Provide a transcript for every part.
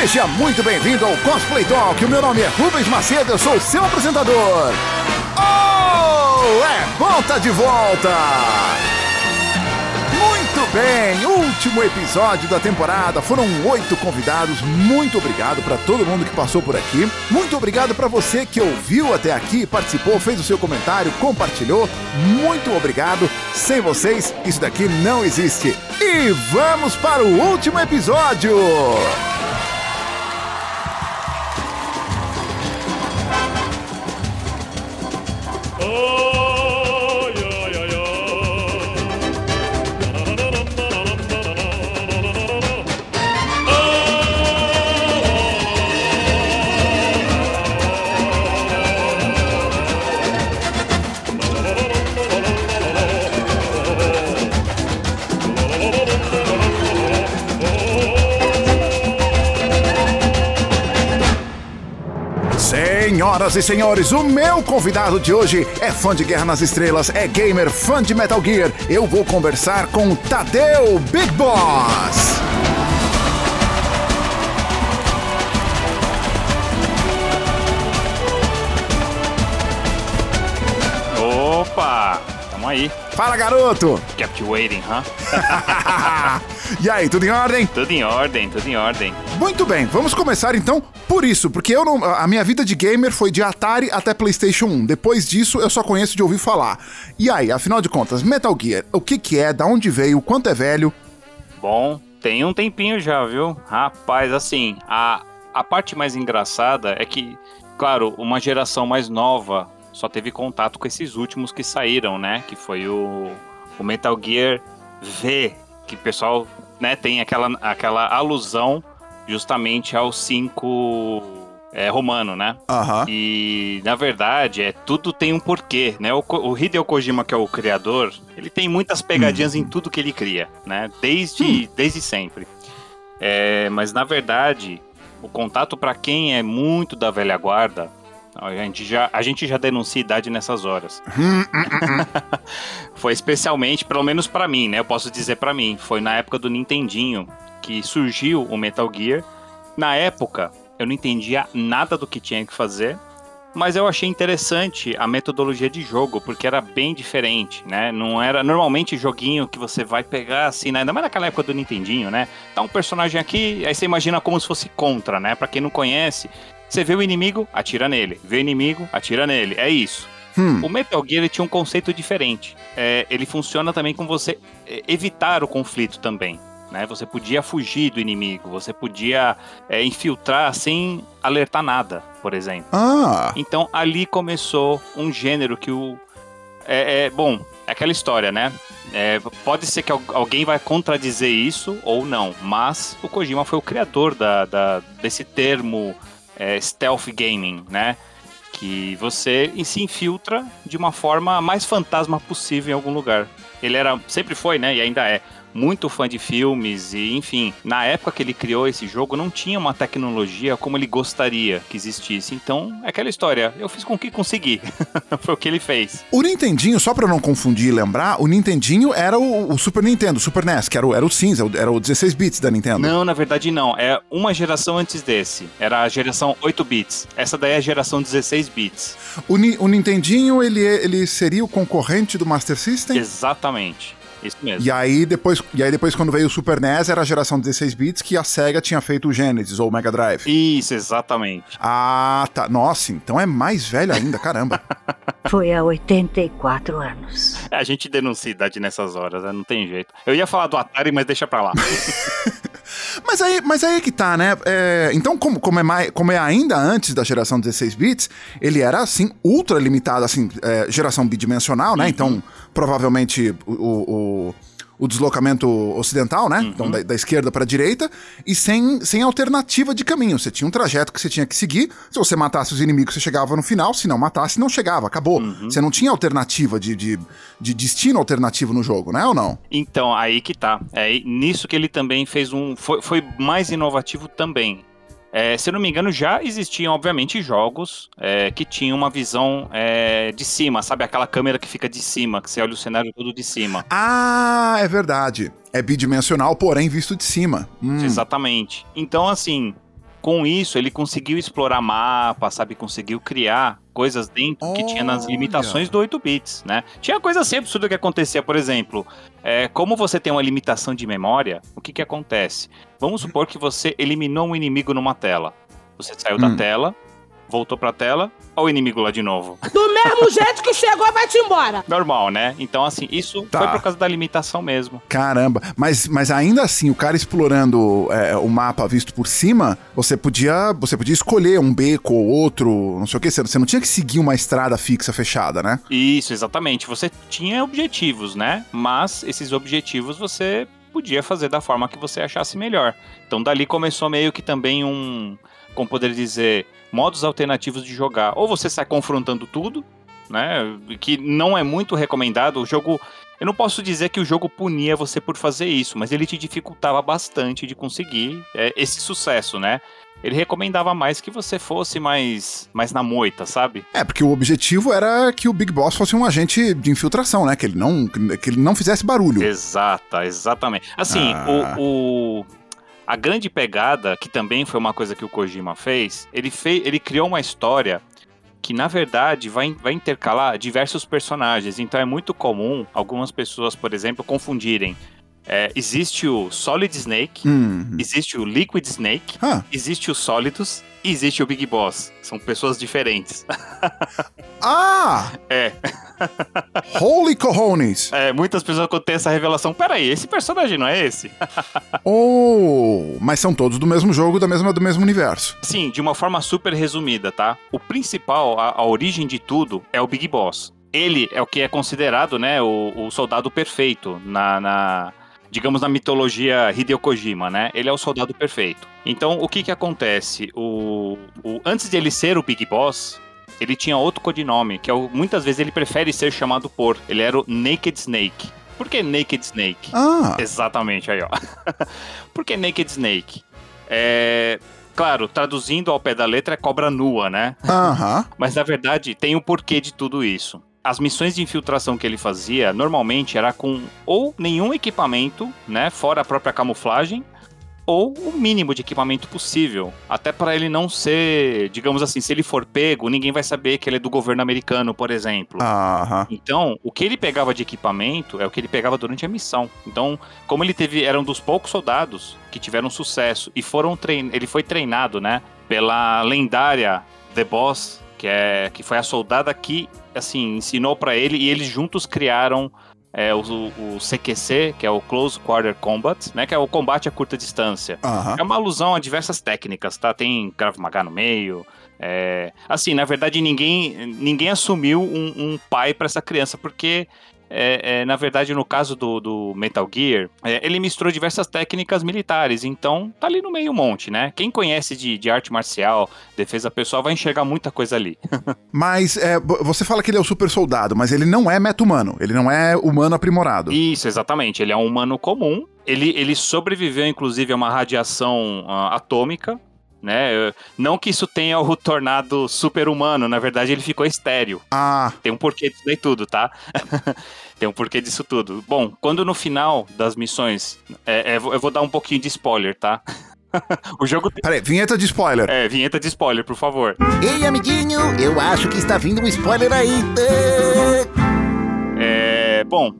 Seja muito bem-vindo ao Cosplay Talk. O meu nome é Rubens Macedo, eu sou o seu apresentador. Oh, é tá de volta! Muito bem, último episódio da temporada. Foram oito convidados. Muito obrigado para todo mundo que passou por aqui. Muito obrigado para você que ouviu até aqui, participou, fez o seu comentário, compartilhou. Muito obrigado. Sem vocês, isso daqui não existe. E vamos para o último episódio. Oh! Senhoras e senhores, o meu convidado de hoje é fã de Guerra nas Estrelas, é gamer, fã de Metal Gear. Eu vou conversar com Tadeu Big Boss. Opa! Tamo aí. Fala, garoto! Kept waiting, huh? e aí, tudo em ordem? Tudo em ordem, tudo em ordem. Muito bem, vamos começar então por isso, porque eu não, a minha vida de gamer foi de Atari até PlayStation 1. Depois disso, eu só conheço de ouvir falar. E aí, afinal de contas, Metal Gear, o que que é, da onde veio, quanto é velho? Bom, tem um tempinho já, viu? Rapaz, assim, a, a parte mais engraçada é que, claro, uma geração mais nova só teve contato com esses últimos que saíram, né? Que foi o, o Metal Gear V, que o pessoal né, tem aquela, aquela alusão justamente ao 5 é, romano, né? Aham. E na verdade, é tudo tem um porquê, né? O, o Hideo Kojima, que é o criador, ele tem muitas pegadinhas em tudo que ele cria, né? Desde, desde sempre. É, mas na verdade, o contato para quem é muito da velha guarda, a gente já, a gente já denuncia idade nessas horas. foi especialmente, pelo menos pra mim, né? Eu posso dizer pra mim, foi na época do Nintendinho que surgiu o Metal Gear. Na época, eu não entendia nada do que tinha que fazer, mas eu achei interessante a metodologia de jogo, porque era bem diferente, né? Não era normalmente joguinho que você vai pegar assim, né? ainda mais naquela época do Nintendinho, né? Tá um personagem aqui, aí você imagina como se fosse contra, né? Pra quem não conhece, você vê o inimigo, atira nele. Vê o inimigo, atira nele. É isso. Hum. O Metal Gear tinha um conceito diferente. É, ele funciona também com você é, evitar o conflito também. Né? Você podia fugir do inimigo, você podia é, infiltrar sem alertar nada, por exemplo. Ah, Então ali começou um gênero que o. É, é- bom, é aquela história, né? É, pode ser que al- alguém vai contradizer isso ou não, mas o Kojima foi o criador da, da- desse termo é, stealth gaming, né? Que você se infiltra de uma forma mais fantasma possível em algum lugar. Ele era, sempre foi, né? E ainda é muito fã de filmes e, enfim, na época que ele criou esse jogo não tinha uma tecnologia como ele gostaria que existisse. Então, é aquela história, eu fiz com o que consegui. Foi o que ele fez. o Nintendinho, só pra eu não confundir e lembrar, o Nintendinho era o, o Super Nintendo, o Super NES, que era o, era o cinza, era o 16 bits da Nintendo. Não, na verdade não, é uma geração antes desse. Era a geração 8 bits. Essa daí é a geração 16 bits. O, o Nintendinho, ele, ele seria o concorrente do Master System? Exatamente. Isso mesmo. E aí, depois, e aí depois, quando veio o Super NES, era a geração 16 bits que a SEGA tinha feito o Genesis ou o Mega Drive. Isso, exatamente. Ah, tá. Nossa, então é mais velho ainda, caramba. Foi há 84 anos. É, A gente denuncia idade nessas horas, né? não tem jeito. Eu ia falar do Atari, mas deixa pra lá. Mas aí, mas aí é que tá, né? É, então, como, como, é mais, como é ainda antes da geração 16 bits, ele era, assim, ultra limitado, assim, é, geração bidimensional, né? Então, provavelmente, o, o, o deslocamento ocidental, né? Então, da, da esquerda para a direita, e sem, sem alternativa de caminho. Você tinha um trajeto que você tinha que seguir. Se você matasse os inimigos, você chegava no final. Se não matasse, não chegava. Acabou. Você não tinha alternativa de, de, de destino alternativo no jogo, né? Ou não? Então, aí que tá. É nisso que ele também fez um. Foi, foi mais inovativo também. É, se eu não me engano, já existiam, obviamente, jogos é, que tinham uma visão é, de cima, sabe? Aquela câmera que fica de cima, que você olha o cenário todo de cima. Ah, é verdade. É bidimensional, porém visto de cima. Hum. Exatamente. Então, assim, com isso, ele conseguiu explorar mapa, sabe? Conseguiu criar coisas dentro que tinha nas Olha. limitações do 8 bits, né? Tinha coisa assim absurda que acontecia, por exemplo, é, como você tem uma limitação de memória, o que que acontece? Vamos supor que você eliminou um inimigo numa tela. Você saiu da Hum. tela, voltou pra tela, olha o inimigo lá de novo. Do mesmo jeito que chegou, vai-te embora. Normal, né? Então, assim, isso Tá. foi por causa da limitação mesmo. Caramba, mas, mas ainda assim, o cara explorando é, o mapa visto por cima, você podia, você podia escolher um beco ou outro, não sei o que, você não tinha que seguir uma estrada fixa fechada, né? Isso, exatamente. Você tinha objetivos, né? Mas esses objetivos você podia fazer da forma que você achasse melhor. Então dali começou meio que também um, como poder dizer, modos alternativos de jogar. Ou você sai confrontando tudo, né? Que não é muito recomendado. O jogo, eu não posso dizer que o jogo punia você por fazer isso, mas ele te dificultava bastante de conseguir é, esse sucesso, né? Ele recomendava mais que você fosse mais, mais na moita, sabe? É, porque o objetivo era que o Big Boss fosse um agente de infiltração, né? Que ele não, que ele não fizesse barulho. Exata, exatamente. Assim, Ah. o, o- a grande pegada, que também foi uma coisa que o Kojima fez, ele, fez, ele criou uma história que, na verdade, vai, vai intercalar diversos personagens. Então é muito comum algumas pessoas, por exemplo, confundirem. É, existe o Solid Snake, Hum. existe o Liquid Snake, Ah, existe o Solidus e existe o Big Boss. São pessoas diferentes. ah! É. Holy cojones! É, muitas pessoas tem essa revelação, peraí, esse personagem não é esse? Oh! Mas são todos do mesmo jogo, da mesma, do mesmo universo. Sim, de uma forma super resumida, tá? O principal, a, a origem de tudo, é o Big Boss. Ele é o que é considerado, né, o, o soldado perfeito na, na- digamos, na mitologia Hideo Kojima, né? Ele é o soldado perfeito. Então, o que que acontece? O, o- antes de ele ser o Big Boss, ele tinha outro codinome, que é o, muitas vezes ele prefere ser chamado por. Ele era o Naked Snake. Por que Naked Snake? Ah! Exatamente, aí ó. Por que Naked Snake? É. Claro, traduzindo ao pé da letra é cobra nua, né? Aham. Mas na verdade tem o porquê de tudo isso. As missões de infiltração que ele fazia normalmente era com ou nenhum equipamento, né, fora a própria camuflagem, ou o mínimo de equipamento possível, até para ele não ser, digamos assim, se ele for pego, ninguém vai saber que ele é do governo americano, por exemplo. Aham. Então, o que ele pegava de equipamento é o que ele pegava durante a missão. Então, como ele teve, era um dos poucos soldados que tiveram sucesso e foram trein, ele foi treinado, né, pela lendária The Boss, que é que foi a soldada que assim ensinou pra ele e eles juntos criaram é, o, o CQC, que é o Close Quarter Combat, né, que é o combate a curta distância. Aham. É uma alusão a diversas técnicas, tá? Tem Krav Maga no meio. é, Assim, na verdade, ninguém, ninguém assumiu um, um pai pra essa criança, porque, é, é, na verdade, no caso do, do Metal Gear, é, ele misturou diversas técnicas militares, então tá ali no meio um monte, né? Quem conhece de, de arte marcial, defesa pessoal, vai enxergar muita coisa ali. Mas é, você fala que ele é o super soldado, mas ele não é meta-humano. Ele não é humano aprimorado. Isso, exatamente. Ele é um humano comum. Ele, ele sobreviveu, inclusive, a uma radiação ah, atômica. Né? Não que isso tenha o tornado super-humano, na verdade ele ficou estéreo. Ah, Tem um porquê disso daí tudo, tá? Tem um porquê disso tudo. Bom, quando no final das missões. é, é, eu vou dar um pouquinho de spoiler, tá? o jogo tem. peraí, vinheta de spoiler. É, vinheta de spoiler, por favor. Ei, amiguinho, eu acho que está vindo um spoiler aí. É, bom,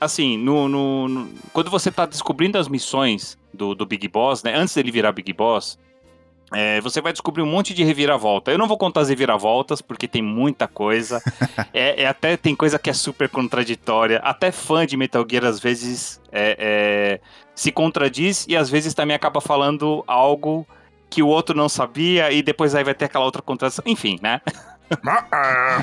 assim, no, no- no- quando você tá descobrindo as missões do, do Big Boss, né? Antes dele virar Big Boss, é, você vai descobrir um monte de reviravolta. Eu não vou contar as reviravoltas, porque tem muita coisa. é, é até tem coisa que é super contraditória. Até fã de Metal Gear, às vezes, é, é, se contradiz e às vezes também acaba falando algo que o outro não sabia e depois aí vai ter aquela outra contradição. Enfim, né?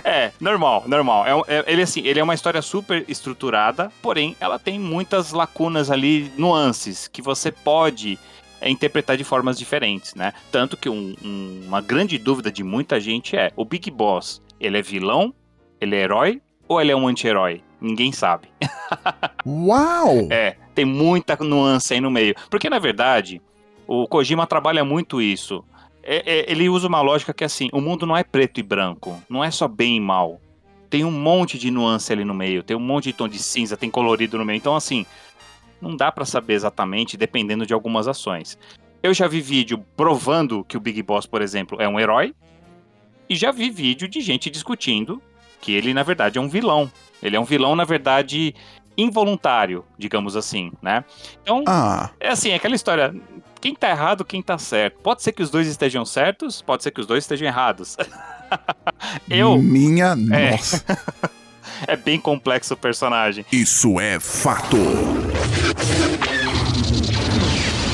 É, normal, normal. É, é- ele, assim, ele é uma história super estruturada, porém, ela tem muitas lacunas ali, nuances, que você pode é, interpretar de formas diferentes, né? Tanto que um- um- uma grande dúvida de muita gente é: o Big Boss, ele é vilão, ele é herói ou ele é um anti-herói? Ninguém sabe. Uau! É, tem muita nuance aí no meio. Porque, na verdade, o Kojima trabalha muito isso. É- é- ele usa uma lógica que é assim: o mundo não é preto e branco, não é só bem e mal. Tem um monte de nuance ali no meio, tem um monte de tom de cinza, tem colorido no meio. Então, assim, não dá pra saber exatamente, dependendo de algumas ações. Eu já vi vídeo provando que o Big Boss, por exemplo, é um herói. E já vi vídeo de gente discutindo que ele, na verdade, é um vilão. Ele é um vilão, na verdade, involuntário, digamos assim, né? Então, Ah, é assim, é aquela história. Quem tá errado, quem tá certo. Pode ser que os dois estejam certos, pode ser que os dois estejam errados. Eu. minha É. nossa. É bem complexo o personagem. Isso é fato.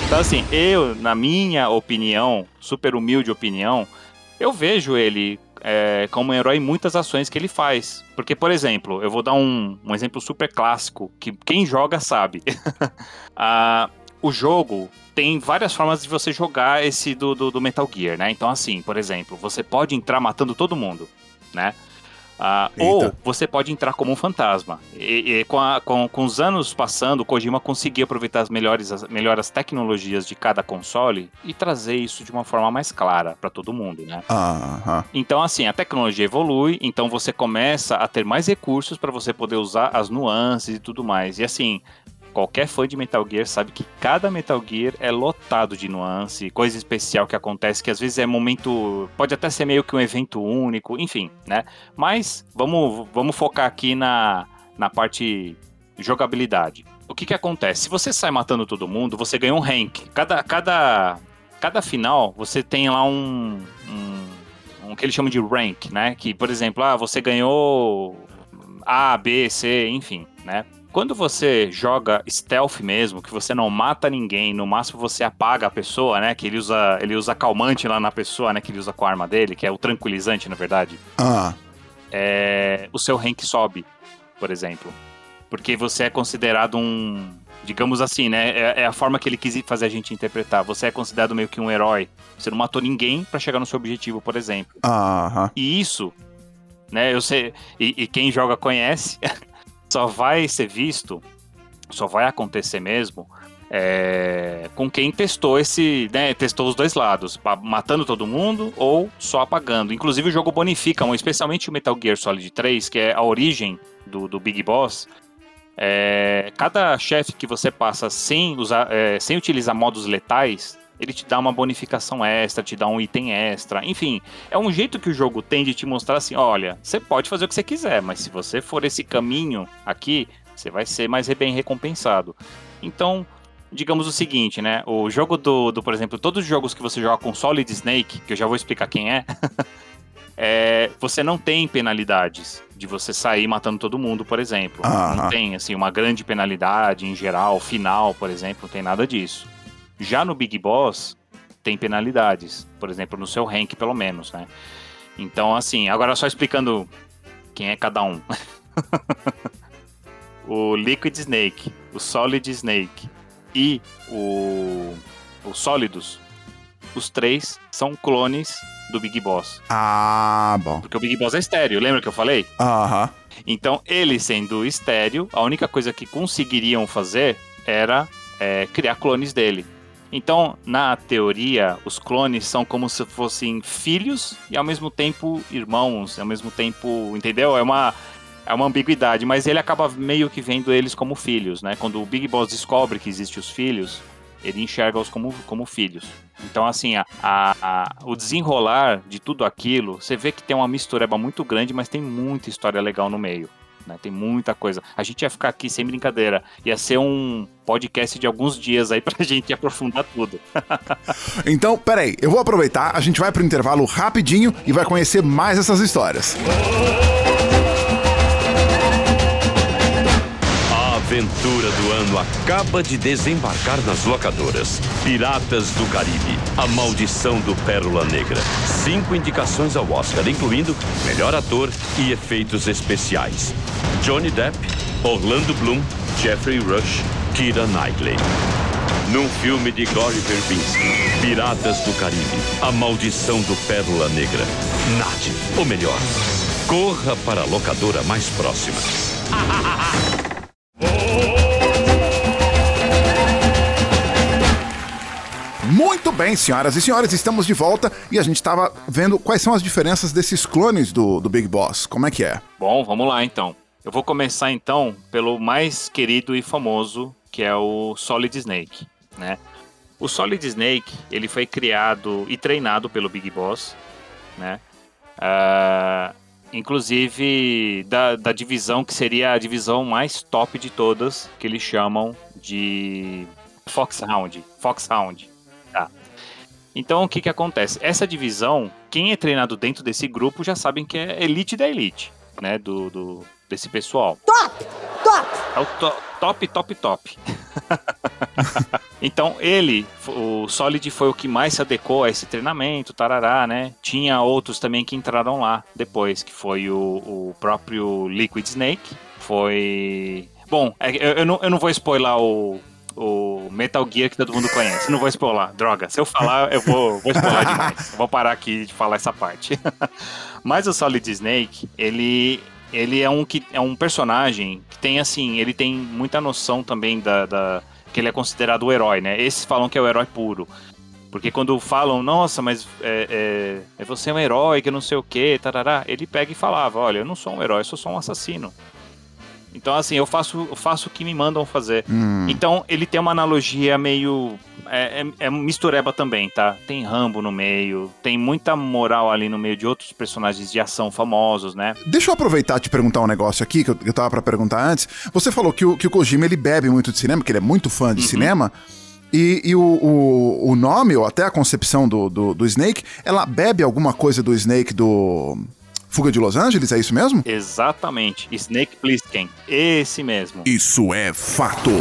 Então, assim, eu, na minha opinião, super humilde opinião, eu vejo ele é, como um herói em muitas ações que ele faz. Porque, por exemplo, eu vou dar um, um exemplo super clássico, que quem joga sabe. Ah, o jogo tem várias formas de você jogar esse do, do, do Metal Gear, né? Então, assim, por exemplo, você pode entrar matando todo mundo, né? Ah, ou você pode entrar como um fantasma. E, e com, a- com- com os anos passando, o Kojima conseguia aproveitar as melhores, as melhores tecnologias de cada console e trazer isso de uma forma mais clara para todo mundo, né? Aham. Então, assim, a tecnologia evolui, então você começa a ter mais recursos para você poder usar as nuances e tudo mais. E assim, qualquer fã de Metal Gear sabe que cada Metal Gear é lotado de nuance, coisa especial que acontece, que às vezes é momento. Pode até ser meio que um evento único, enfim, né? Mas vamos, vamos focar aqui na, na parte jogabilidade. O que que acontece? Se você sai matando todo mundo, você ganha um rank. Cada, cada, cada final, você tem lá um, um, que eles chamam de rank, né? Que, por exemplo, ah, você ganhou A, B, C, enfim, né? Quando você joga stealth mesmo, que você não mata ninguém, no máximo você apaga a pessoa, né? Que ele usa, ele usa calmante lá na pessoa, né? Que ele usa com a arma dele, que é o tranquilizante, na verdade Ah, é, o seu rank sobe, por exemplo. Porque você é considerado um. Digamos assim, né? É, é a forma que ele quis fazer a gente interpretar. Você é considerado meio que um herói. Você não matou ninguém pra chegar no seu objetivo, por exemplo. aham. E isso, né? Eu sei. E, e quem joga conhece. só vai ser visto. Só vai acontecer mesmo. é, com quem testou esse, né, testou os dois lados, matando todo mundo ou só apagando. Inclusive o jogo bonifica, especialmente o Metal Gear Solid 3, que é a origem do, do Big Boss. é, cada chefe que você passa sem, usar, é, sem utilizar modos letais, ele te dá uma bonificação extra, te dá um item extra, enfim, é um jeito que o jogo tem de te mostrar assim, olha, você pode fazer o que você quiser, mas se você for esse caminho aqui, você vai ser mais bem recompensado. Então, digamos o seguinte, né? O jogo do, do, por exemplo, todos os jogos que você joga com Solid Snake, que eu já vou explicar quem é, é, você não tem penalidades de você sair matando todo mundo, por exemplo. Não tem, assim, uma grande penalidade em geral, final, por exemplo, não tem nada disso. Já no Big Boss, tem penalidades, por exemplo, no seu rank, pelo menos, né? Então, assim, agora só explicando quem é cada um. o Liquid Snake, o Solid Snake e o, o Sólidos, os três são clones do Big Boss. Ah, bom. Porque o Big Boss é estéreo, lembra que eu falei? Aham. Então, ele sendo estéreo, a única coisa que conseguiriam fazer era é, criar clones dele. Então, na teoria, os clones são como se fossem filhos e ao mesmo tempo irmãos, ao mesmo tempo, entendeu? É uma é uma ambiguidade, mas ele acaba meio que vendo eles como filhos, né? Quando o Big Boss descobre que existem os filhos, ele enxerga-os como, como filhos. Então, assim, a, a- a- o desenrolar de tudo aquilo, você vê que tem uma mistureba muito grande, mas tem muita história legal no meio. Né? Tem muita coisa. A gente ia ficar aqui sem brincadeira. Ia ser um podcast de alguns dias aí pra gente aprofundar tudo. Então, peraí, eu vou aproveitar, a gente vai pro intervalo rapidinho e vai conhecer mais essas histórias. A aventura do ano acaba de desembarcar nas locadoras. Piratas do Caribe, A Maldição do Pérola Negra. Cinco indicações ao Oscar, incluindo melhor ator e efeitos especiais. Johnny Depp, Orlando Bloom, Jeffrey Rush, Keira Knightley. Num filme de Gore Verbinski, Piratas do Caribe, A Maldição do Pérola Negra. Nade, ou melhor, corra para a locadora mais próxima. Muito bem, senhoras e senhores, estamos de volta e a gente tava vendo quais são as diferenças desses clones do, do Big Boss. Como é que é? Bom, vamos lá então. Eu vou começar então pelo mais querido e famoso, que é o Solid Snake, né? O Solid Snake, ele foi criado e treinado pelo Big Boss, né? Ah, inclusive da, da divisão que seria a divisão mais top de todas, que eles chamam de Foxhound. Foxhound. Então o que que acontece? Essa divisão, quem é treinado dentro desse grupo já sabem que é elite da elite, né? Do, do desse pessoal. Top! Top! É o to- top, top, top. então ele, o Solid foi o que mais se adequou a esse treinamento, tarará, né? Tinha outros também que entraram lá depois, que foi o, o próprio Liquid Snake, foi... Bom, é eu não, eu não vou spoiler o, o Metal Gear que todo mundo conhece. Não vou spoiler, droga. Se eu falar, eu vou, vou spoiler demais. Vou parar aqui de falar essa parte. Mas o Solid Snake, ele, ele é um que é um personagem que tem assim, ele tem muita noção também da, da- que ele é considerado o herói, né? Esses falam que é o herói puro. Porque quando falam, nossa, mas é, é, é você é um herói, que não sei o que, tarará, ele pega e falava, olha, eu não sou um herói, eu sou só um assassino. Então, assim, eu faço, eu faço o que me mandam fazer. Hum. Então, ele tem uma analogia meio. É, é, é mistureba também, tá? Tem Rambo no meio, tem muita moral ali no meio de outros personagens de ação famosos, né? Deixa eu aproveitar e te perguntar um negócio aqui que eu, eu tava pra perguntar antes. Você falou que o, que o Kojima ele bebe muito de cinema, que ele é muito fã de cinema. E, e o, o, o nome, ou até a concepção do, do, do Snake, ela bebe alguma coisa do Snake do Fuga de Los Angeles? É isso mesmo? Exatamente. Snake Plissken. Esse mesmo. Isso é fato.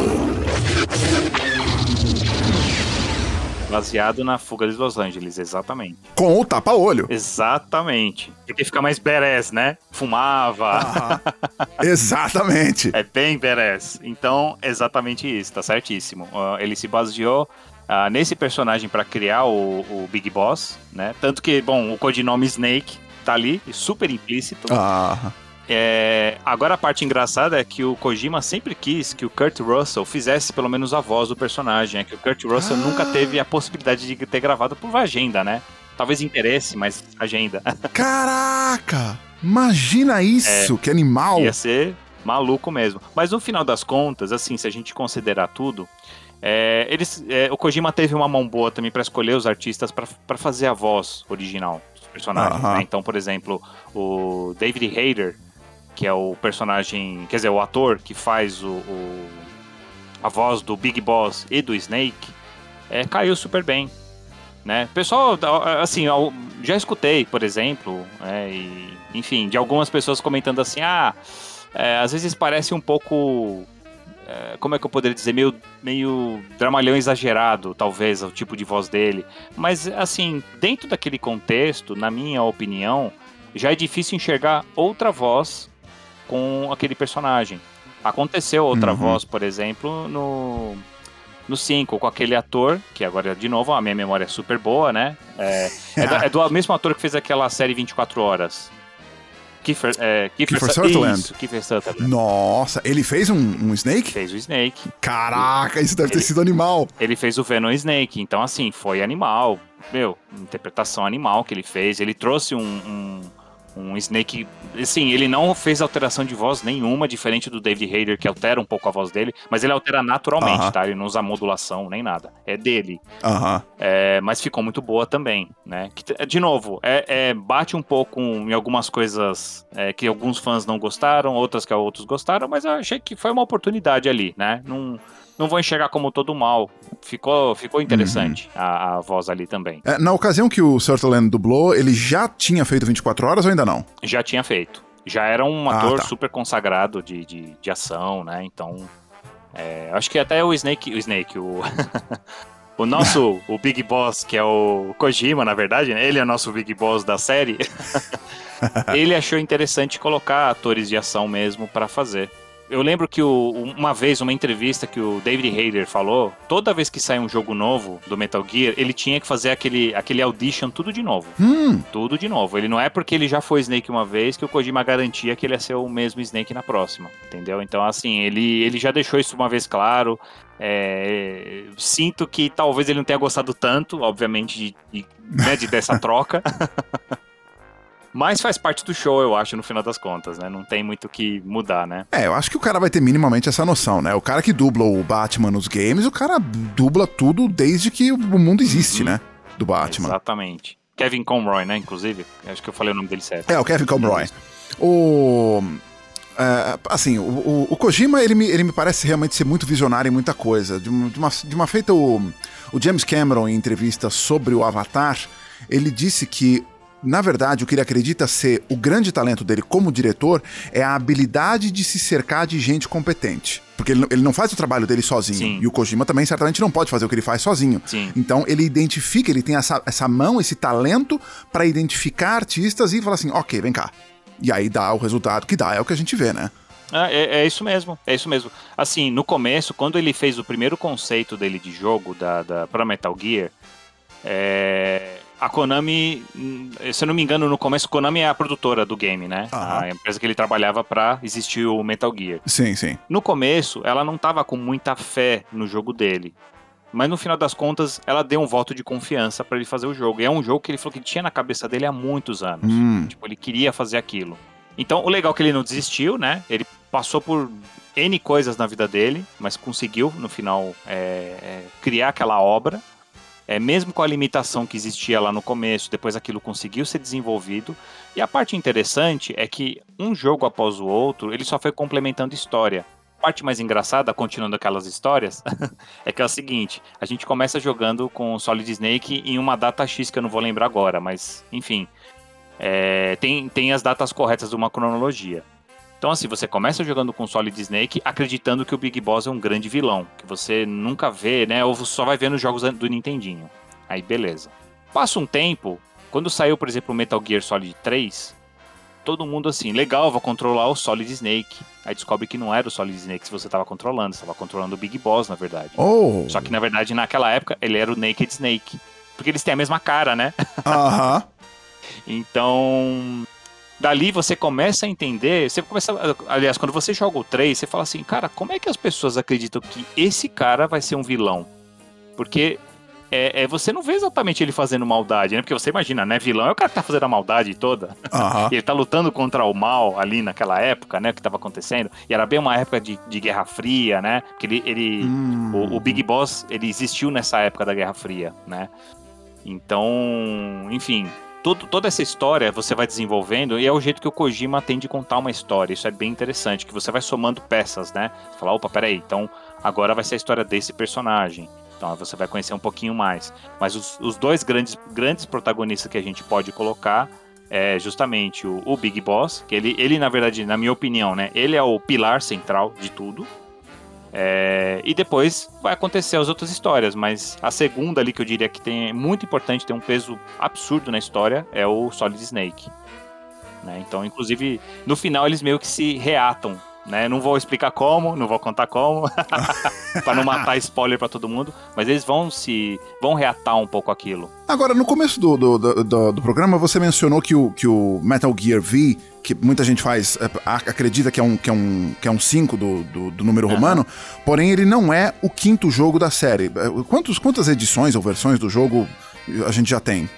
Baseado na fuga de Los Angeles, exatamente. Com o tapa-olho. Exatamente. Porque fica mais badass, né? Fumava. Exatamente. É bem badass. Então, exatamente isso, tá certíssimo. Ah, ele se baseou ah, nesse personagem pra criar o, o Big Boss, né? Tanto que, bom, o codinome Snake tá ali, super implícito. Ah, É, agora a parte engraçada é que o Kojima sempre quis que o Kurt Russell fizesse pelo menos a voz do personagem. É que o Kurt Russell Ah. nunca teve a possibilidade de ter gravado por agenda, né? Talvez interesse, mas agenda. caraca! Imagina isso, que animal. Ia ser maluco mesmo. Mas no final das contas, assim, se a gente considerar tudo, é, eles, é, o Kojima teve uma mão boa também pra escolher os artistas pra fazer a voz original Aham. né? Então, por exemplo, o David Hayter, que é o personagem, quer dizer, o ator que faz o, o- a voz do Big Boss e do Snake, é, caiu super bem. Né? Pessoal, assim, já escutei, por exemplo, é, e, enfim, de algumas pessoas comentando assim, ah, é, às vezes parece um pouco, é, como é que eu poderia dizer, meio, meio dramalhão exagerado, talvez, o tipo de voz dele. Mas, assim, dentro daquele contexto, na minha opinião, já é difícil enxergar outra voz com aquele personagem. Aconteceu outra Uhum. voz, por exemplo, no no 5, com aquele ator, que agora, de novo, a minha memória é super boa, né? É, é, do, é do mesmo ator que fez aquela série 24 Horas. Kiefer, é, Kiefer, Kiefer Su- Sutherland. Isso, Kiefer Sutherland. Nossa, ele fez um, um Snake? Fez o Snake. Caraca, isso deve ter Ele- sido animal. Ele fez o Venom Snake, então assim, foi animal. Meu, interpretação animal que ele fez. Ele trouxe um, um, um Snake. Assim, ele não fez alteração de voz nenhuma, diferente do David Hayter, que altera um pouco a voz dele, mas ele altera naturalmente, Aham. tá? Ele não usa modulação nem nada. É dele. Aham. É, mas ficou muito boa também, né? Que, de novo, é, é, bate um pouco em algumas coisas é, que alguns fãs não gostaram, outras que outros gostaram, mas eu achei que foi uma oportunidade ali, né? Não, não vou enxergar como todo mal. Ficou, ficou interessante a, a voz ali também. É, na ocasião que o Sutherland dublou, ele já tinha feito 24 horas ou ainda não? Já tinha feito. Já era um Ah, ator tá. super consagrado de, de, de ação, né? Então, é, acho que até o Snake, o Snake, o O nosso, o Big Boss, que é o Kojima, na verdade, né? Ele é o nosso Big Boss da série. ele achou interessante colocar atores de ação mesmo pra fazer. Eu lembro que o- uma vez, uma entrevista que o David Hayter falou, toda vez que sai um jogo novo do Metal Gear, ele tinha que fazer aquele, aquele audition tudo de novo. Hum, Tudo de novo. Ele não é porque ele já foi Snake uma vez que o Kojima garantia que ele ia ser o mesmo Snake na próxima. Entendeu? Então, assim, ele, ele já deixou isso uma vez claro. É, sinto que talvez ele não tenha gostado tanto, obviamente, de, de- né, de dessa troca. Mas faz parte do show, eu acho, no final das contas, né? Não tem muito o que mudar, né? É, eu acho que o cara vai ter minimamente essa noção, né? O cara que dubla o Batman nos games, o cara dubla tudo desde que o mundo existe, Uhum. né? Do Batman. Exatamente. Kevin Conroy, né? Inclusive. Acho que eu falei o nome dele certo. É, o Kevin Conroy. O. é, assim, o, o- o Kojima, ele me, ele me parece realmente ser muito visionário em muita coisa. De, uma- de uma, de uma feita, o, o James Cameron, em entrevista sobre o Avatar, ele disse que, na verdade, o que ele acredita ser o grande talento dele como diretor é a habilidade de se cercar de gente competente. Porque ele, não- ele não faz o trabalho dele sozinho. Sim. E o Kojima também certamente não pode fazer o que ele faz sozinho. Sim. Então ele identifica, ele tem essa, essa mão, esse talento para identificar artistas e falar assim, ok, vem cá. E aí dá o resultado que dá, é o que a gente vê, né? Ah, é, é isso mesmo, é isso mesmo. Assim, no começo, quando ele fez o primeiro conceito dele de jogo da, da, pra Metal Gear, é, a Konami, hum, se eu não me engano, no começo, a Konami é a produtora do game, né? A empresa que ele trabalhava pra existir o Metal Gear. Sim, sim. No começo, ela não tava com muita fé no jogo dele. Mas no final das contas, ela deu um voto de confiança pra ele fazer o jogo. E é um jogo que ele falou que tinha na cabeça dele há muitos anos. Hum. Tipo, ele queria fazer aquilo. Então, o legal é que ele não desistiu, né? Ele passou por N coisas na vida dele, mas conseguiu, no final, é, é, criar aquela obra. É, mesmo com a limitação que existia lá no começo, depois aquilo conseguiu ser desenvolvido. E a parte interessante é que um jogo após o outro, ele só foi complementando história. A parte mais engraçada, continuando aquelas histórias, é que é o seguinte: a gente começa jogando com Solid Snake em uma data X que eu não vou lembrar agora, mas enfim. É, tem, tem as datas corretas de uma cronologia. Então, assim, você começa jogando com Solid Snake acreditando que o Big Boss é um grande vilão, que você nunca vê, né? Ou só vai ver nos jogos do Nintendinho. Aí, beleza. Passa um tempo, quando saiu, por exemplo, o Metal Gear Solid 3, todo mundo assim, legal, vou controlar o Solid Snake. Aí descobre que não era o Solid Snake que você estava controlando, você estava controlando o Big Boss, na verdade. Oh! Só que, na verdade, naquela época, ele era o Naked Snake. Porque eles têm a mesma cara, né? Aham. Então, dali você começa a entender, você começa, aliás, quando você joga o 3, você fala assim, cara, como é que as pessoas acreditam que esse cara vai ser um vilão? Porque é, é, você não vê exatamente ele fazendo maldade, né? Porque você imagina, né? Vilão é o cara que tá fazendo a maldade toda. E ele tá lutando contra o mal ali naquela época, né? Que tava acontecendo. E era bem uma época de, de Guerra Fria, né? Que ele, ele Hum. o, o Big Boss, ele existiu nessa época da Guerra Fria, né? Então, enfim, todo, toda essa história você vai desenvolvendo e é o jeito que o Kojima tem de contar uma história. Isso é bem interessante, que você vai somando peças, né? Você fala, opa, peraí, então agora vai ser a história desse personagem. Então você vai conhecer um pouquinho mais. Mas os, os dois grandes, grandes protagonistas que a gente pode colocar é justamente o, o Big Boss, que ele, ele, na verdade, na minha opinião, né? Ele é o pilar central de tudo. É, e depois vai acontecer as outras histórias, mas a segunda ali que eu diria que tem é muito importante, tem um peso absurdo na história, é o Solid Snake. né? Então, inclusive, no final eles meio que se reatam. Né? Não vou explicar como, não vou contar como, para não matar spoiler para todo mundo, mas eles vão se vão reatar um pouco aquilo. Agora, no começo do, do, do, do- programa, você mencionou que o, que o Metal Gear V, que muita gente faz, é, acredita que é um, que é um, que é um 5 do, do, do número Aham. romano, porém ele não é o quinto jogo da série. É, Quantos, quantas edições ou versões do jogo a gente já tem?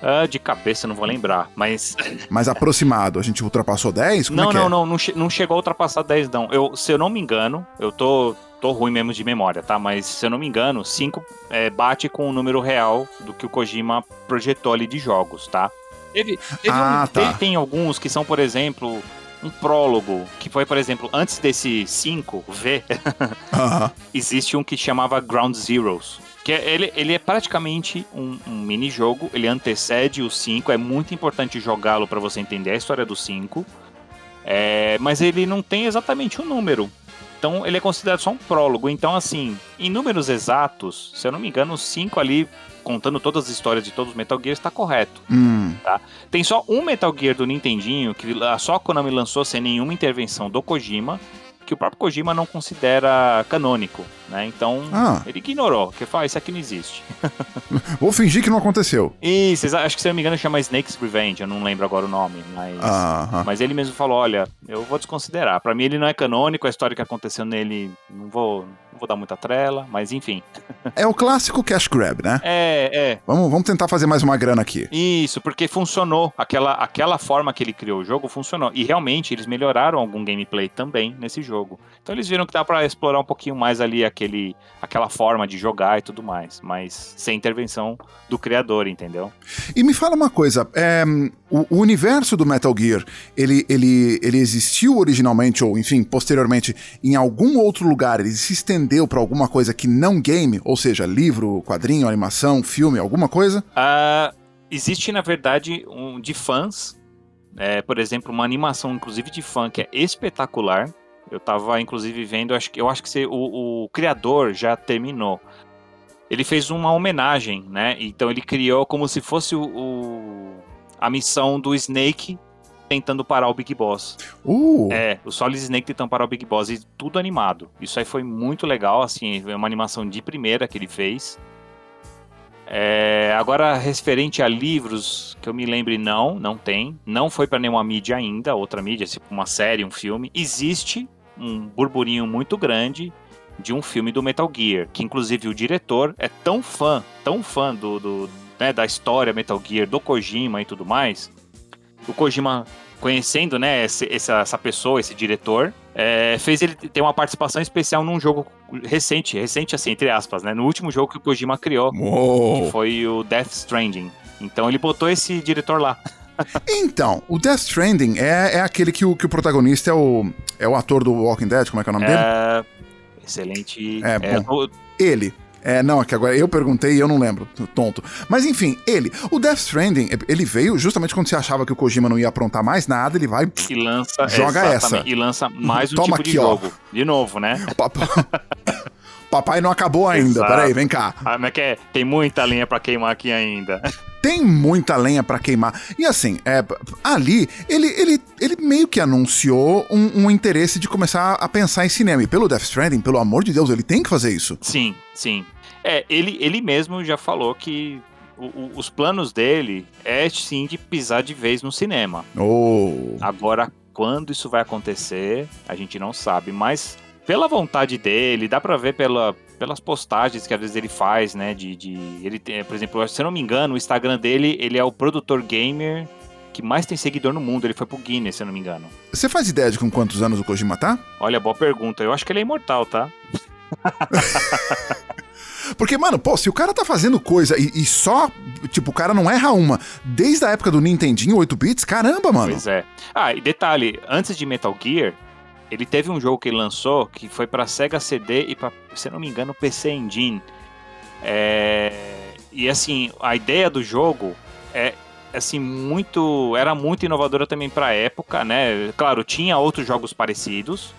Ah, de cabeça não vou lembrar, mas Mais aproximado, a gente ultrapassou 10? Como não, é não, é? não, não, não chegou a ultrapassar 10, não. Eu, se eu não me engano, eu tô, tô ruim mesmo de memória, tá? Mas se eu não me engano, 5 é, bate com o número real do que o Kojima projetou ali de jogos, tá? Teve, Ah, um- tá. tem alguns que são, por exemplo, um prólogo, que foi, por exemplo, antes desse 5, V, Aham. existe um que chamava Ground Zeroes. Que é- ele, ele é praticamente um, um mini-jogo, ele antecede o 5, é muito importante jogá-lo para você entender a história do 5. É, mas ele não tem exatamente o número. Então ele é considerado só um prólogo. Então, assim, em números exatos, se eu não me engano, o 5 ali, contando todas as histórias de todos os Metal Gears, está correto. Hum. Tem só um Metal Gear do Nintendinho que só a Konami lançou sem nenhuma intervenção do Kojima, que o próprio Kojima não considera canônico, né? Então Ah. ele ignorou, que fala, "Ah, isso aqui não existe. Vou fingir que não aconteceu. Isso, acho que se eu não me engano chama Snake's Revenge, eu não lembro agora o nome, mas Aham. mas ele mesmo falou, olha, eu vou desconsiderar. Pra mim ele não é canônico, a história que aconteceu nele, não vou, não vou dar muita trela, mas enfim. É o clássico cash grab, né? É, é. Vamos, vamos tentar fazer mais uma grana aqui. Isso, porque funcionou. Aquela, aquela forma que ele criou o jogo funcionou. E realmente eles melhoraram algum gameplay também nesse jogo. Então eles viram que dá pra explorar um pouquinho mais ali aquele, aquela forma de jogar e tudo mais. Mas sem intervenção do criador, entendeu? E me fala uma coisa, é, o, o universo do Metal Gear, ele, ele, ele existiu originalmente, ou enfim, posteriormente, em algum outro lugar? Ele se estendeu pra alguma coisa que não game? Ou seja, livro, quadrinho, animação, filme, alguma coisa? Ah, existe, na verdade, um de fãs. É, por exemplo, uma animação, inclusive, de fã que é espetacular. Eu tava, inclusive, vendo, acho que, eu acho que o, o criador já terminou. Ele fez uma homenagem, né? Então ele criou como se fosse o, o- a missão do Snake tentando parar o Big Boss. Uh, É, o Solid Snake tentando parar o Big Boss e tudo animado. Isso aí foi muito legal, assim, é uma animação de primeira que ele fez. É, agora, referente a livros, que eu me lembre, não, não tem. Não foi pra nenhuma mídia ainda, outra mídia, tipo uma série, um filme. Existe um burburinho muito grande de um filme do Metal Gear, que inclusive o diretor é tão fã, tão fã do, do, né, da história Metal Gear, do Kojima e tudo mais. O Kojima, conhecendo né, esse- essa, essa pessoa, esse diretor, é, fez ele ter uma participação especial num jogo recente, recente assim, entre aspas, né? No último jogo que o Kojima criou, que uou. foi o Death Stranding. Então ele botou esse diretor lá. Então, o Death Stranding é, é aquele que o, que o protagonista é o, é o ator do Walking Dead, como é que é o nome dele? É, excelente. É, É, bom. Ele. É, não, é que agora eu perguntei e eu não lembro, tonto. Mas enfim, ele. O Death Stranding, ele veio justamente quando você achava que o Kojima não ia aprontar mais nada, ele vai. e lança. Joga essa. E lança mais um Toma tipo de aqui, ó. jogo. De novo, né? Papai, não acabou ainda, Exato. peraí, vem cá. Ah, mas que é, tem muita linha pra queimar aqui ainda. Tem muita lenha pra queimar. E assim, é, ali, ele, ele, ele meio que anunciou um, um interesse de começar a pensar em cinema. E pelo Death Stranding, pelo amor de Deus, ele tem que fazer isso. Sim, sim. É, ele, ele mesmo já falou que o- o- os planos dele é sim de pisar de vez no cinema. Oh. Agora, quando isso vai acontecer, a gente não sabe, mas pela vontade dele, dá pra ver pela, pelas postagens que às vezes ele faz, né, de, de ele tem, por exemplo, se eu não me engano, o Instagram dele, ele é o produtor gamer que mais tem seguidor no mundo, ele foi pro Guinness, se eu não me engano. Você faz ideia de com quantos anos o Kojima tá? Olha, boa pergunta. Eu acho que ele é imortal, tá? Porque, mano, pô, se o cara tá fazendo coisa e, e só. Tipo, o cara não erra uma desde a época do Nintendinho 8 bits, caramba, mano. Pois é. Ah, e detalhe, antes de Metal Gear, ele teve um jogo que ele lançou que foi pra Sega CD e pra, se não me engano, PC Engine. É... E assim, a ideia do jogo é assim muito, era muito inovadora também pra época, né? Claro, tinha outros jogos parecidos.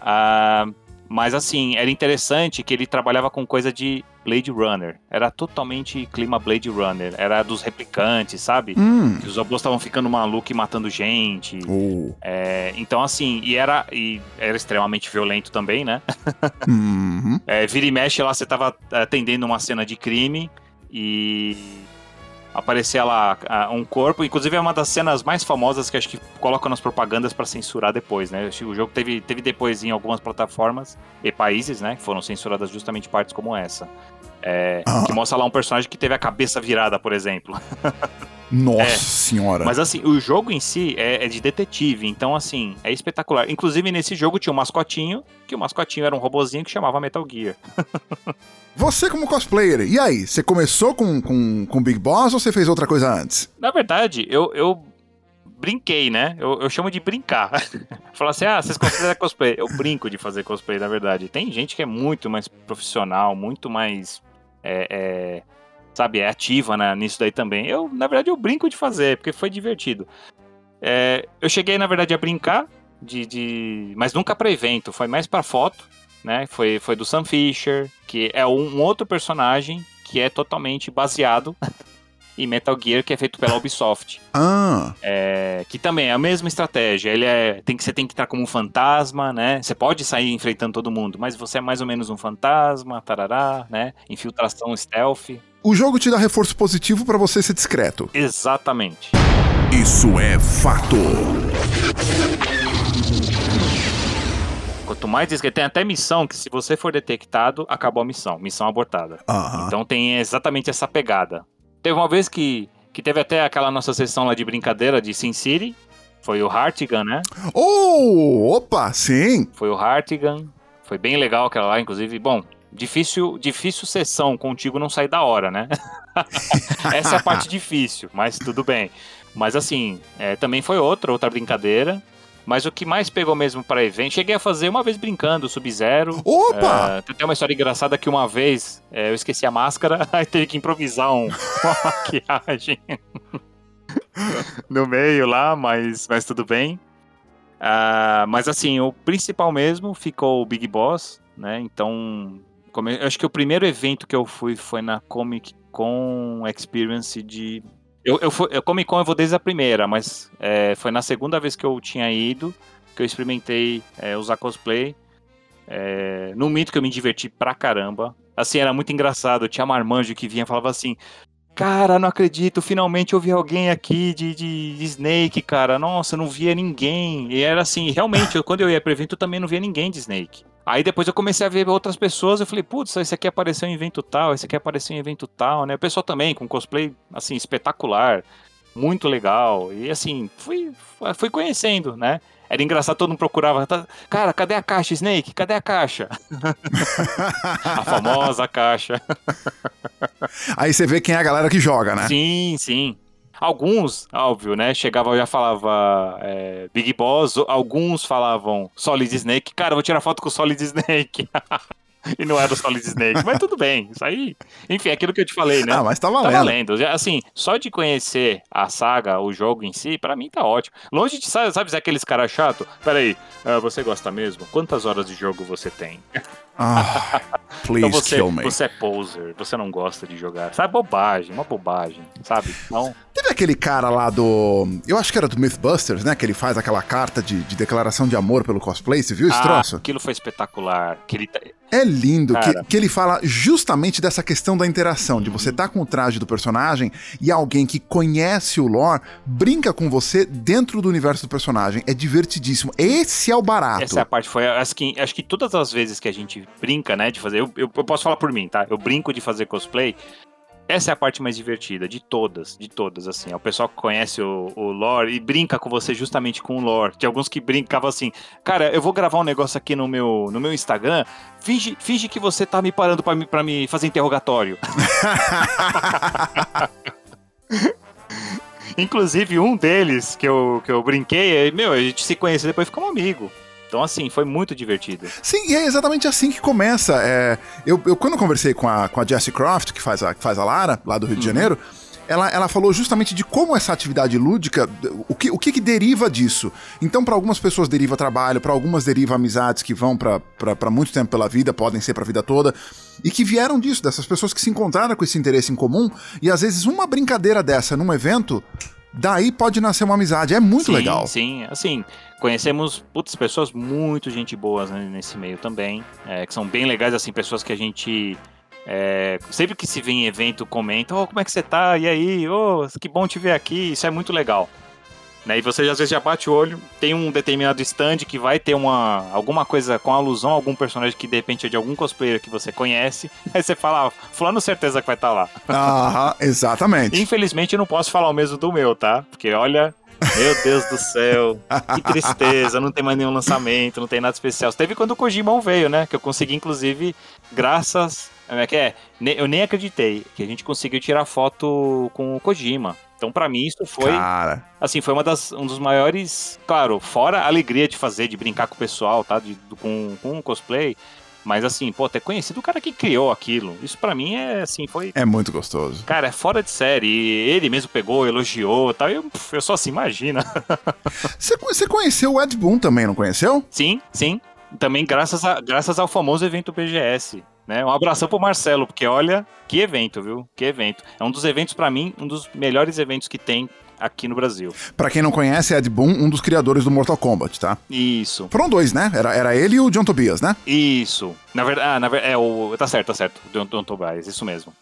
ah, mas assim, era interessante que ele trabalhava com coisa de Blade Runner. Era totalmente clima Blade Runner. Era dos replicantes, sabe? Hum. Que os robôs estavam ficando malucos e matando gente. Oh. É, então, assim, e era, e era extremamente violento também, né? Uhum. É, vira e mexe lá, você tava atendendo uma cena de crime e aparecia lá ah, um corpo. Inclusive, é uma das cenas mais famosas que acho que colocam nas propagandas pra censurar depois, né? O jogo teve, teve depois em algumas plataformas e países, né? Que foram censuradas justamente partes como essa. É, Ah. Que mostra lá um personagem que teve a cabeça virada, por exemplo. Nossa É. senhora. Mas assim, o jogo em si é, é de detetive, então assim, é espetacular. Inclusive nesse jogo tinha um mascotinho, que o mascotinho era um robozinho que chamava Metal Gear. Você, como cosplayer, e aí? Você começou com, com, com Big Boss ou você fez outra coisa antes? Na verdade, eu, eu brinquei, né? Eu, eu chamo de brincar. Falar assim, ah, vocês consideram cosplay? Eu brinco de fazer cosplay, na verdade. Tem gente que é muito mais profissional, muito mais. É, é, sabe, é ativa né, nisso daí também. Eu, na verdade, eu brinco de fazer, porque foi divertido. É, eu cheguei, na verdade, a brincar, de, de mas nunca pra evento, foi mais pra foto, né? Foi, foi do Sam Fisher, que é um, um outro personagem que é totalmente baseado em Metal Gear, que é feito pela Ubisoft. Ah, É, que também é a mesma estratégia. Ele é. Tem que, você tem que estar como um fantasma, né? Você pode sair enfrentando todo mundo, mas você é mais ou menos um fantasma, tarará, né? Infiltração stealth. o jogo te dá reforço positivo pra você ser discreto. Exatamente. Isso é fato. Quanto mais discreto, tem até missão que se você for detectado, acabou a missão, missão abortada. Aham. Então tem exatamente essa pegada. Teve uma vez que, que teve até aquela nossa sessão lá de brincadeira de Sin City, foi o Hartigan, né? Oh, opa, sim. Foi o Hartigan, foi bem legal aquela lá, inclusive, bom, difícil, difícil sessão contigo não sair da hora, né? Essa é a parte difícil, mas tudo bem. Mas assim, é, também foi outra, outra brincadeira. Mas o que mais pegou mesmo para evento, cheguei a fazer uma vez brincando, Sub-Zero. Opa! É, tem até uma história engraçada que uma vez é, eu esqueci a máscara, aí teve que improvisar um- uma maquiagem no meio lá, mas, mas tudo bem. Ah, mas assim, o principal mesmo ficou o Big Boss, né? Então, eu acho que o primeiro evento que eu fui foi na Comic Con Experience de. Eu, eu, eu Comic Con eu vou desde a primeira, mas é, foi na segunda vez que eu tinha ido que eu experimentei é, usar cosplay. É, no mito que eu me diverti pra caramba. Assim, era muito engraçado. Tinha marmanjo que vinha e falava assim: Cara, não acredito, finalmente eu vi alguém aqui de, de, de Snake, cara. Nossa, eu não via ninguém. E era assim, realmente, eu- quando eu ia pro evento, eu também não via ninguém de Snake. Aí depois eu comecei a ver outras pessoas, eu falei, putz, esse aqui apareceu em evento tal, esse aqui apareceu em evento tal, né? O pessoal também, com cosplay, assim, espetacular, muito legal. E assim, fui, fui conhecendo, né? Era engraçado, todo mundo procurava. tá- Cara, cadê a caixa, Snake? Cadê a caixa? a famosa caixa. Aí você vê quem é a galera que joga, né? Sim, sim. Alguns, óbvio, né? Chegava e já falava é, Big Boss, alguns falavam Solid Snake. Cara, vou tirar foto com o Solid Snake. e não era o Solid Snake, mas tudo bem. Isso aí. Enfim, é aquilo que eu te falei, né? Ah, mas tá Tá valendo. valendo. Já, Assim, só de conhecer a saga, o jogo em si, pra mim tá ótimo. Longe de, sabe, sabe aqueles caras chato? Peraí, ah, você gosta mesmo? Quantas horas de jogo você tem? Ah, please Então você, kill me. você é poser, você não gosta de jogar. Sabe, bobagem, uma bobagem, sabe? Então, Teve aquele cara lá do. Eu acho que era do Mythbusters, né? Que ele faz aquela carta de, de declaração de amor pelo cosplay. Você viu esse ah, troço? aquilo foi espetacular. Que ele tá- É lindo que, que ele fala justamente dessa questão da interação, de você tá com o traje do personagem e alguém que conhece o lore brinca com você dentro do universo do personagem. É divertidíssimo. Esse é o barato. Essa é a parte, foi acho que, acho que todas as vezes que a gente brinca, né, de fazer, eu, eu, eu posso falar por mim, tá? Eu brinco de fazer cosplay, essa é a parte mais divertida, de todas, de todas, assim. É o pessoal que conhece o, o lore e brinca com você justamente com o lore. Tinha alguns que brincavam assim, cara, eu vou gravar um negócio aqui no meu, no meu Instagram, finge, finge que você tá me parando pra me, pra me fazer interrogatório. Inclusive, um deles que eu, que eu brinquei, meu, a gente se conheceu e depois ficou um amigo. Então, assim, foi muito divertido. Sim, e é exatamente assim que começa. É, eu, eu, quando eu conversei com a, com a Jessie Croft, que faz a, que faz a Lara, lá do Rio de Janeiro, ela, ela falou justamente de como essa atividade lúdica, o que, o que, que deriva disso. Então, para algumas pessoas deriva trabalho, para algumas deriva amizades que vão para muito tempo pela vida, podem ser para a vida toda, e que vieram disso, dessas pessoas que se encontraram com esse interesse em comum, e às vezes uma brincadeira dessa num evento, daí pode nascer uma amizade. É muito sim, legal. Sim, assim, conhecemos, putz, pessoas muito gente boas né, nesse meio também, é, que são bem legais, assim, pessoas que a gente... é, sempre que se vê em evento, comenta, oh, como é que você tá? E aí? Oh, que bom te ver aqui, isso é muito legal. Né, e você às vezes já bate o olho, tem um determinado stand que vai ter uma, alguma coisa com alusão a algum personagem que de repente é de algum cosplayer que você conhece, aí você fala, ah, fulano certeza que vai estar lá. Aham, exatamente. Infelizmente eu não posso falar o mesmo do meu, tá? Porque olha, meu Deus do céu, que tristeza, não tem mais nenhum lançamento, não tem nada especial. Teve quando o Kojimão veio, né? Que eu consegui, inclusive, graças. Como é que é? Eu nem acreditei que a gente conseguiu tirar foto com o Kojima. Então, pra mim, isso foi. Cara, Assim, foi uma das, um dos maiores. Claro, fora a alegria de fazer, de brincar com o pessoal, tá? De, com, com o cosplay. Mas assim, pô, ter conhecido o cara que criou aquilo. Isso pra mim é assim, foi é muito gostoso. Cara, é fora de série. Ele mesmo pegou, elogiou e tal. Eu, eu só assim, imagina. Você, você conheceu o Ed Boon também, não conheceu? sim, sim. Também graças, a, graças ao famoso evento BGS. Né? Um abração pro Marcelo, porque olha, que evento, viu? Que evento. É um dos eventos, pra mim, um dos melhores eventos que tem aqui no Brasil. Pra quem não conhece, Ed Boon, um dos criadores do Mortal Kombat, tá? Isso, Foram dois, né? Era, era ele e o John Tobias, né? isso. Na verdade, ah, na verdade, é o. Tá certo, tá certo. Don, Don Tobias, isso mesmo.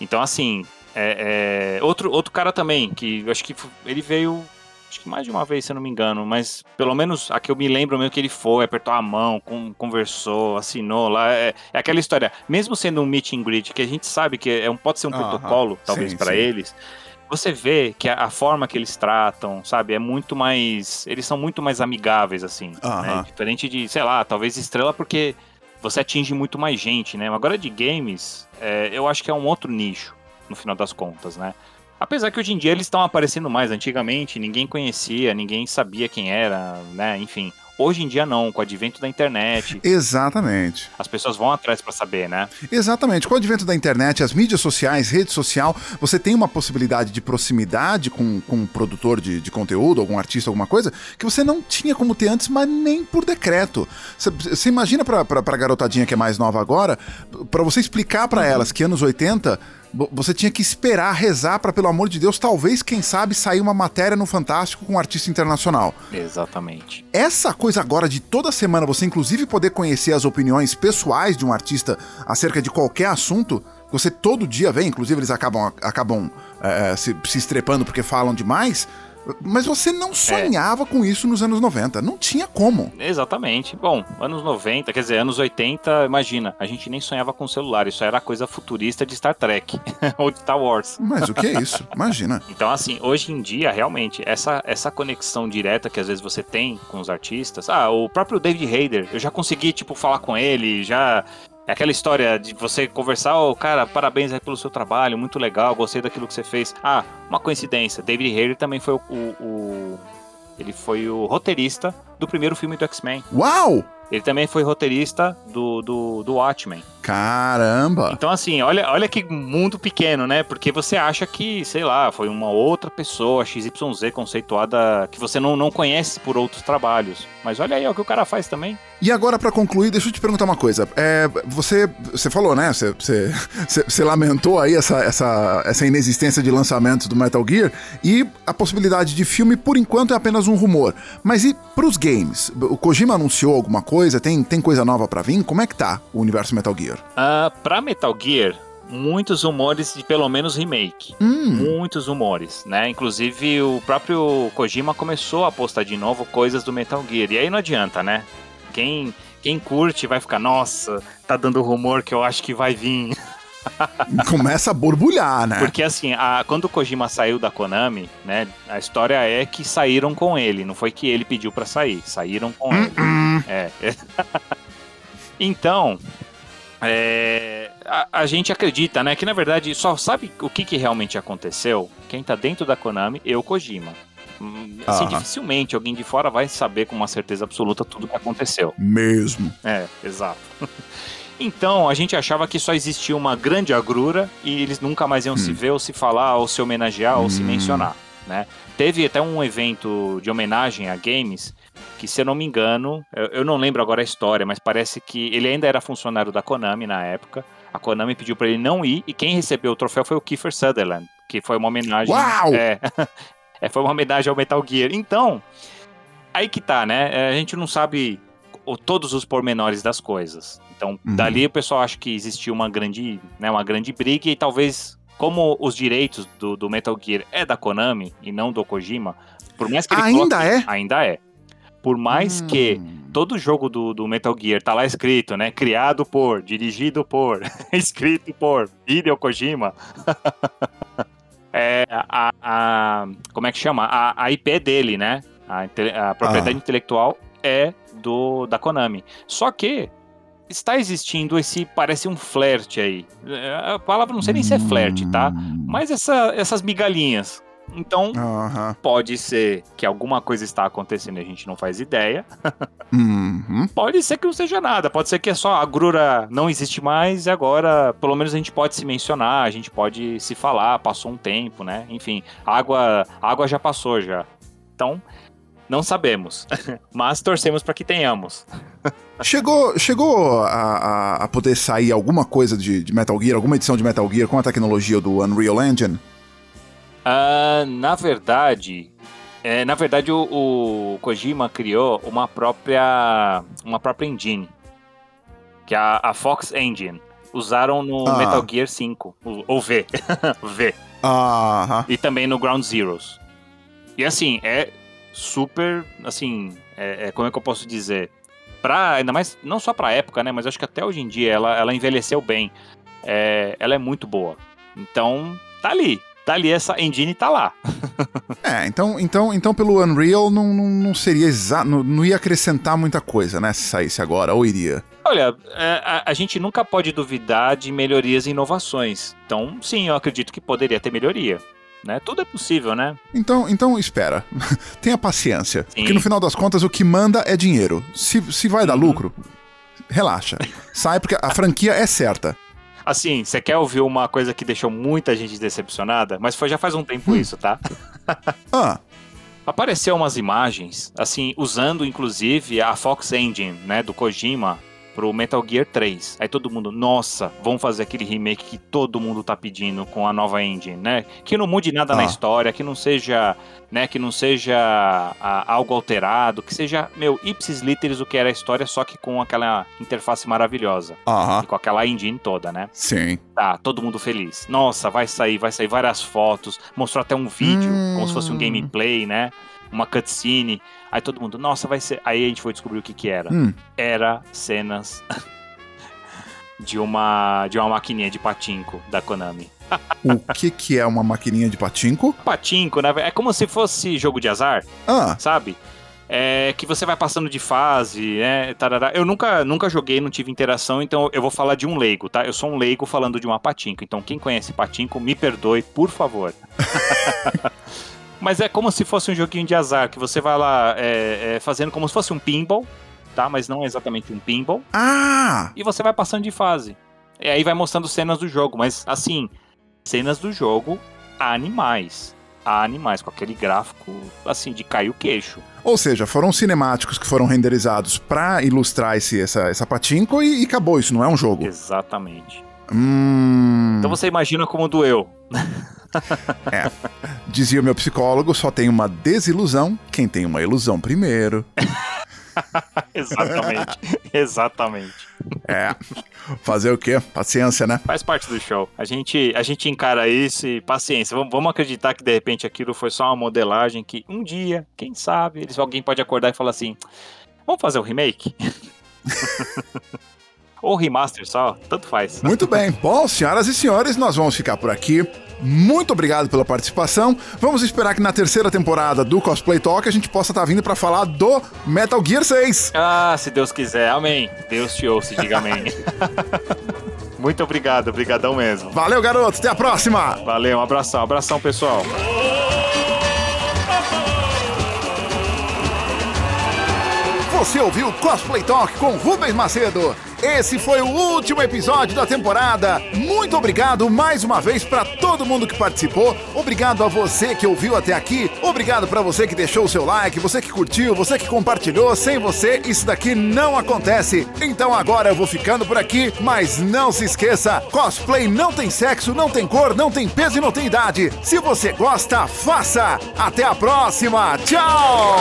Então, assim, é, é, outro, outro cara também, que eu acho que ele veio. Acho que mais de uma vez, se eu não me engano, mas pelo menos a que eu me lembro mesmo que ele foi, apertou a mão, com- conversou, assinou lá. É, é aquela história, mesmo sendo um meet and greet, que a gente sabe que é um, pode ser um Aham. protocolo, talvez, para eles. Você vê que a, forma que eles tratam, sabe, é muito mais. Eles são muito mais amigáveis, assim. né? Diferente de, sei lá, talvez estrela, porque você atinge muito mais gente, né? Agora de games, é, eu acho que é um outro nicho, no final das contas, né? Apesar que hoje em dia eles estão aparecendo mais. Antigamente ninguém conhecia, ninguém sabia quem era, né? Enfim. Hoje em dia não, com o advento da internet, Exatamente. as pessoas vão atrás pra saber, né? Exatamente. Com o advento da internet, as mídias sociais, rede social, você tem uma possibilidade de proximidade com, com um produtor de, de conteúdo, algum artista, alguma coisa, que você não tinha como ter antes, mas nem por decreto. Você- imagina pra, pra, pra garotadinha que é mais nova agora, pra você explicar pra elas que anos 80 vo- você tinha que esperar, rezar pra, pelo amor de Deus, talvez, quem sabe, sair uma matéria no Fantástico com um artista internacional. Exatamente. Essa coisa agora de toda semana você inclusive poder conhecer as opiniões pessoais de um artista acerca de qualquer assunto, você todo dia vê, inclusive eles acabam, acabam é, se, se estrepando porque falam demais, mas você não sonhava com isso nos anos 90, não tinha como. Exatamente. Bom, anos 90, quer dizer, anos 80, imagina, a gente nem sonhava com celular, isso era coisa futurista de Star Trek ou de Star Wars. Mas o que é isso? Imagina. Então, assim, hoje em dia, realmente, essa, essa conexão direta que às vezes você tem com os artistas. Ah, o próprio David Hayter, eu já consegui, tipo, falar com ele, já. É aquela história de você conversar, ô, cara, parabéns aí pelo seu trabalho, muito legal, gostei daquilo que você fez. Ah, uma coincidência, David Hayter também foi o. o- o- ele foi o roteirista do primeiro filme do X-Men. Uau! Ele também foi roteirista do, do, do Watchmen. Caramba! Então, assim, olha, olha que mundo pequeno, né? Porque você acha que, sei lá, foi uma outra pessoa, XYZ conceituada, que você não, não conhece por outros trabalhos. Mas olha aí é o que o cara faz também. E agora, pra concluir, deixa eu te perguntar uma coisa. É, você, você falou, né? Você, você, você- você lamentou aí essa, essa, essa inexistência de lançamentos do Metal Gear e a possibilidade de filme, por enquanto, é apenas um rumor. Mas e pros games? O Kojima anunciou alguma coisa? Tem, tem coisa nova pra vir? Como é que tá o universo Metal Gear? Ah, pra Metal Gear, muitos rumores de pelo menos remake. Hum, Muitos rumores, né? Inclusive o próprio Kojima começou a postar de novo coisas do Metal Gear. E aí não adianta, né? Quem, quem curte vai ficar, nossa, tá dando rumor que eu acho que vai vir. começa a borbulhar, né? Porque assim, a- quando o Kojima saiu da Konami, né? A história é que saíram com ele, não foi que ele pediu pra sair, saíram com ele. É. então, é, a, a gente acredita, né? Que na verdade só sabe o que, que realmente aconteceu quem tá dentro da Konami e o Kojima. Hum, Assim, dificilmente alguém de fora vai saber com uma certeza absoluta tudo o que aconteceu. Mesmo. É, exato. Então, a gente achava que só existia uma grande agrura e eles nunca mais iam se ver, ou se falar, ou se homenagear, ou se Hum. mencionar, né? Teve até um evento de homenagem a games que, se eu não me engano, eu, eu não lembro agora a história, mas parece que ele ainda era funcionário da Konami na época. A Konami pediu pra ele não ir e quem recebeu o troféu foi o Kiefer Sutherland, que foi uma homenagem. Uau! É, é, foi uma homenagem ao Metal Gear. Então, aí que tá, né? É, A gente não sabe todos os pormenores das coisas. Então, Uhum. dali o pessoal acha que existiu uma grande, né, uma grande briga e talvez, como os direitos do, do Metal Gear é da Konami e não do Kojima, por mais que ele Ainda coloque- é? Ainda é. Por mais que Hum. todo jogo do, do Metal Gear tá lá escrito, né? Criado por, dirigido por, escrito por Hideo Kojima. é, a, a- Como é que chama? A, a IP dele, né? A, a propriedade Ah. intelectual é do da Konami. Só que está existindo esse. Parece um flerte aí. É, A palavra não sei nem se é flerte, tá? Hum. Mas essa- essas migalhinhas. Então, Aham. pode ser que alguma coisa está acontecendo e a gente não faz ideia. Uhum. Pode ser que não seja nada, pode ser que é só a grura não existe mais e agora, pelo menos a gente pode se mencionar, a gente pode se falar, passou um tempo, né? Enfim, água, água já passou já. Então, não sabemos, mas torcemos para que tenhamos. Chegou, chegou a, a- a poder sair alguma coisa de, de Metal Gear, alguma edição de Metal Gear com a tecnologia do Unreal Engine? Ah, na verdade, é, na verdade o, o Kojima criou uma própria, uma própria engine, que é a, a Fox Engine. Usaram no Ah. Metal Gear 5, o- ou V, V. Aham. E também no Ground Zeroes. E assim, é super, assim, é, é, como é que eu posso dizer? Pra, ainda mais, não só pra época, né? Mas acho que até hoje em dia ela, ela envelheceu bem. É, ela é muito boa. Então, tá ali. Tá ali, essa engine tá lá. É, então, então, então pelo Unreal não, não, não seria exato. Não, não ia acrescentar muita coisa, né? Se saísse agora, ou iria? Olha, é, a, a gente nunca pode duvidar de melhorias e inovações. Então, sim, eu acredito que poderia ter melhoria. Né? Tudo é possível, né? Então, então espera. Tenha paciência. Sim. Porque no final das contas o que manda é dinheiro. Se, se vai dar lucro, relaxa. Sai porque a franquia é certa. Assim, você quer ouvir uma coisa que deixou muita gente decepcionada? Mas foi já faz um tempo isso, tá? Ah, Apareceu umas imagens, assim, usando inclusive a Fox Engine, né, do Kojima pro Metal Gear 3. Aí todo mundo, nossa, vamos fazer aquele remake que todo mundo tá pedindo com a nova engine, né? Que não mude nada na Ah. história, que não seja, né, que não seja ah, algo alterado, que seja, meu, ipsis literis o que era a história, só que com aquela interface maravilhosa. aham. E com aquela engine toda, né? Sim. Tá, todo mundo feliz. Nossa, vai sair, vai sair várias fotos. Mostrou até um vídeo, Hum. como se fosse um gameplay, né? Uma cutscene. Aí todo mundo, nossa, vai ser. Aí a gente foi descobrir o que que era. Hum. Era cenas de uma de uma maquininha de patinco da Konami. O que que é uma maquininha de patinco? Patinco, né? É como se fosse jogo de azar, Ah, sabe? É que você vai passando de fase, né? Tarará. Eu nunca, nunca joguei, não tive interação, então eu vou falar de um leigo, tá? Eu sou um leigo falando de uma patinco. Então quem conhece patinco, me perdoe, por favor. Mas é como se fosse um joguinho de azar, que você vai lá é, é, fazendo como se fosse um pinball, tá? Mas não é exatamente um pinball. ah, E você vai passando de fase. E aí vai mostrando cenas do jogo, mas assim, cenas do jogo animais. Animais, com aquele gráfico, assim, de cair o queixo. Ou seja, foram cinemáticos que foram renderizados pra ilustrar esse, essa, essa patinco e, e acabou. Isso não é um jogo. Exatamente. Hum, Então você imagina como doeu. dizia o meu psicólogo, só tem uma desilusão quem tem uma ilusão primeiro. Exatamente. Exatamente. É. Fazer o quê? Paciência, né? Faz parte do show. A gente, a gente encara isso e paciência. Vamos, vamos acreditar que de repente aquilo foi só uma modelagem que um dia, quem sabe, eles, alguém pode acordar e falar assim: vamos fazer o remake? Ou remaster só, tanto faz. Muito bem. Bom, senhoras e senhores, nós vamos ficar por aqui. Muito obrigado pela participação. Vamos esperar que na terceira temporada do Cosplay Talk a gente possa estar vindo pra falar do Metal Gear 6. Ah, se Deus quiser, amém. Deus te ouça, diga amém. Muito obrigado, obrigadão mesmo. Valeu, garoto. Até a próxima. Valeu, um abração, abração pessoal. Você ouviu Cosplay Talk com Rubens Macedo. Esse foi o último episódio da temporada. Muito obrigado mais uma vez para todo mundo que participou. Obrigado a você que ouviu até aqui. Obrigado para você que deixou o seu like, você que curtiu, você que compartilhou. Sem você, isso daqui não acontece. Então agora eu vou ficando por aqui, mas não se esqueça: cosplay não tem sexo, não tem cor, não tem peso e não tem idade. Se você gosta, faça. Até a próxima. Tchau.